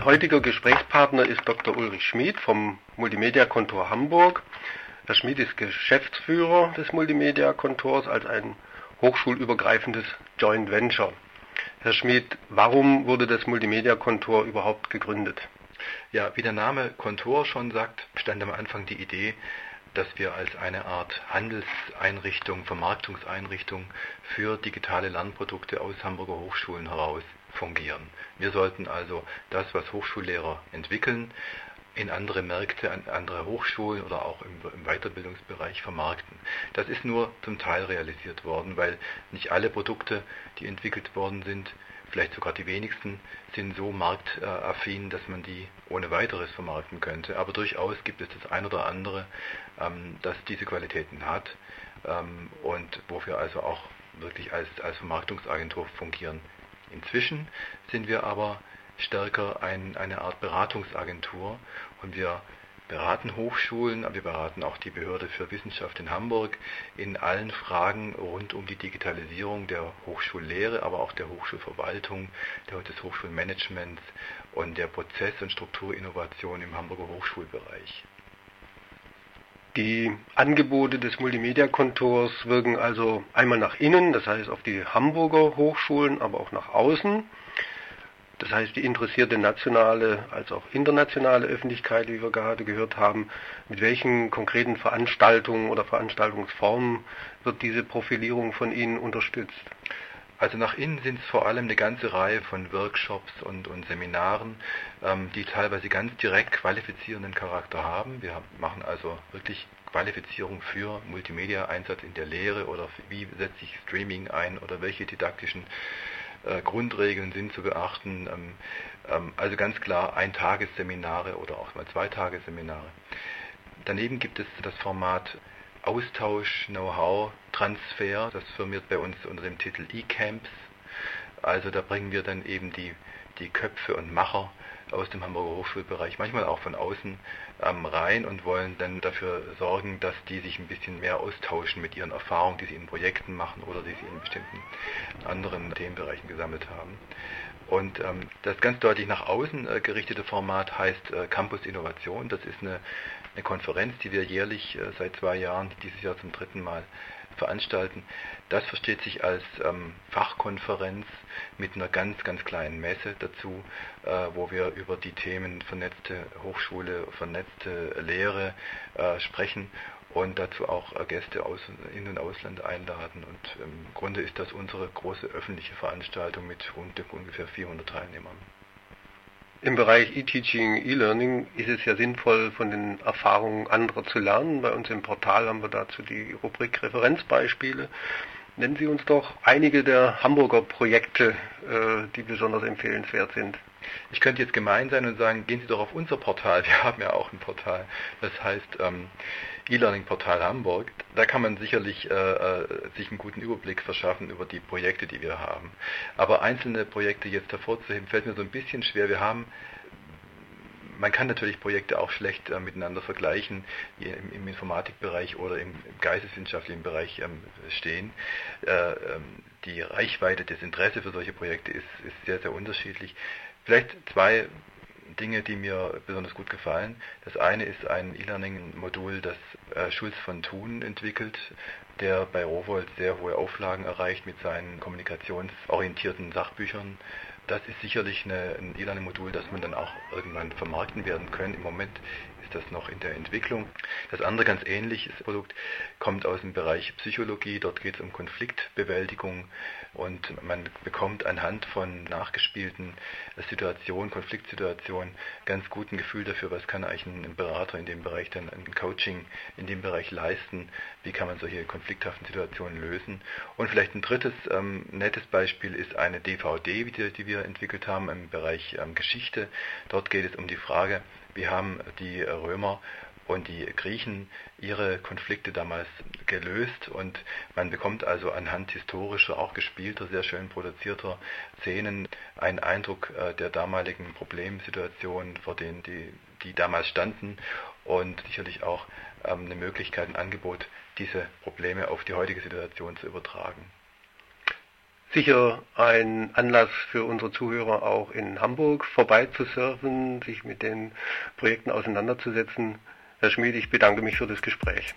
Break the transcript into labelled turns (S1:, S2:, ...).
S1: Mein heutiger Gesprächspartner ist Dr. Ulrich Schmid vom Multimedia-Kontor Hamburg. Herr Schmid ist Geschäftsführer des Multimedia-Kontors als ein hochschulübergreifendes Joint Venture. Herr Schmid, warum wurde das Multimedia-Kontor überhaupt gegründet?
S2: Ja, wie der Name Kontor schon sagt, stand am Anfang die Idee, dass wir als eine Art Handelseinrichtung, Vermarktungseinrichtung für digitale Lernprodukte aus Hamburger Hochschulen heraus fungieren. Wir sollten also das, was Hochschullehrer entwickeln, in andere Märkte, an andere Hochschulen oder auch im, Weiterbildungsbereich vermarkten. Das ist nur zum Teil realisiert worden, weil nicht alle Produkte, die entwickelt worden sind, vielleicht sogar die wenigsten, sind so marktaffin, dass man die ohne weiteres vermarkten könnte. Aber durchaus gibt es das ein oder andere, ähm, das diese Qualitäten hat ähm, und wo wir also auch wirklich als, als Vermarktungsagentur fungieren. Inzwischen sind wir aber stärker ein, eine Art Beratungsagentur und wir beraten Hochschulen, aber wir beraten auch die Behörde für Wissenschaft in Hamburg in allen Fragen rund um die Digitalisierung der Hochschullehre, aber auch der Hochschulverwaltung, des Hochschulmanagements und der Prozess- und Strukturinnovation im Hamburger Hochschulbereich.
S1: Die Angebote des Multimedia-Kontors wirken also einmal nach innen, das heißt auf die Hamburger Hochschulen, aber auch nach außen. Das heißt, die interessierte nationale als auch internationale Öffentlichkeit, wie wir gerade gehört haben, mit welchen konkreten Veranstaltungen oder Veranstaltungsformen wird diese Profilierung von Ihnen unterstützt?
S2: Also nach innen sind es vor allem eine ganze Reihe von Workshops und, und Seminaren, ähm, die teilweise ganz direkt qualifizierenden Charakter haben. Wir machen also wirklich Qualifizierung für Multimedia-Einsatz in der Lehre oder wie setze ich Streaming ein oder welche didaktischen äh, Grundregeln sind zu beachten. Ähm, ähm, also ganz klar Eintagesseminare oder auch mal Zweitagesseminare. Daneben gibt es das Format Austausch, Know-how, Transfer. Das firmiert bei uns unter dem Titel eCamps. Also da bringen wir dann eben die, die Köpfe und Macher aus dem Hamburger Hochschulbereich, manchmal auch von außen ähm, rein und wollen dann dafür sorgen, dass die sich ein bisschen mehr austauschen mit ihren Erfahrungen, die sie in Projekten machen oder die sie in bestimmten anderen Themenbereichen gesammelt haben. Und ähm, das ganz deutlich nach außen äh, gerichtete Format heißt äh, Campus Innovation. Das ist eine, eine Konferenz, die wir jährlich äh, seit zwei Jahren, dieses Jahr zum dritten Mal veranstalten. Das versteht sich als ähm, Fachkonferenz mit einer ganz, ganz kleinen Messe dazu, äh, wo wir über die Themen vernetzte Hochschule, vernetzte Lehre äh, sprechen und dazu auch äh, Gäste aus In- und Ausland einladen. Und im Grunde ist das unsere große öffentliche Veranstaltung mit rund ungefähr 400 Teilnehmern.
S1: Im Bereich E-Teaching, E-Learning ist es ja sinnvoll, von den Erfahrungen anderer zu lernen. Bei uns im Portal haben wir dazu die Rubrik Referenzbeispiele. Nennen Sie uns doch einige der Hamburger Projekte, äh, die besonders empfehlenswert sind.
S2: Ich könnte jetzt gemein sein und sagen, gehen Sie doch auf unser Portal. Wir haben ja auch ein Portal. Das heißt ähm, E-Learning-Portal Hamburg. Da kann man sicherlich äh, äh, sich einen guten Überblick verschaffen über die Projekte, die wir haben. Aber einzelne Projekte jetzt hervorzuheben, fällt mir so ein bisschen schwer. Wir haben man kann natürlich Projekte auch schlecht äh, miteinander vergleichen, die im, im, Informatikbereich oder im, im geisteswissenschaftlichen Bereich ähm, stehen. Äh, ähm, die Reichweite, das Interesse für solche Projekte ist, ist sehr, sehr unterschiedlich. Vielleicht zwei Dinge, die mir besonders gut gefallen. Das eine ist ein E-Learning-Modul, das äh, Schulz von Thun entwickelt, der bei Rowold sehr hohe Auflagen erreicht mit seinen kommunikationsorientierten Sachbüchern. Das ist sicherlich eine, ein E-Learning-Modul, das man dann auch irgendwann vermarkten werden können. Im Moment ist das noch in der Entwicklung. Das andere ganz ähnliches Produkt kommt aus dem Bereich Psychologie. Dort geht es um Konfliktbewältigung und man bekommt anhand von nachgespielten Situationen, Konfliktsituationen, ganz guten Gefühl dafür, was kann eigentlich ein Berater in dem Bereich dann ein Coaching in dem Bereich leisten, wie kann man solche konflikthaften Situationen lösen. Und vielleicht ein drittes ähm, nettes Beispiel ist eine DVD, die, die wir entwickelt haben im Bereich ähm, Geschichte. Dort geht es um die Frage, wie haben die Römer und die Griechen ihre Konflikte damals gelöst und man bekommt also anhand historischer, auch gespielter, sehr schön produzierter Szenen einen Eindruck äh, der damaligen Problemsituation, vor denen die, die damals standen und sicherlich auch ähm, eine Möglichkeit, ein Angebot, diese Probleme auf die heutige Situation zu übertragen.
S1: Sicher ein Anlass für unsere Zuhörer auch in Hamburg vorbeizusurfen, sich mit den Projekten auseinanderzusetzen. Herr Schmid, ich bedanke mich für das Gespräch.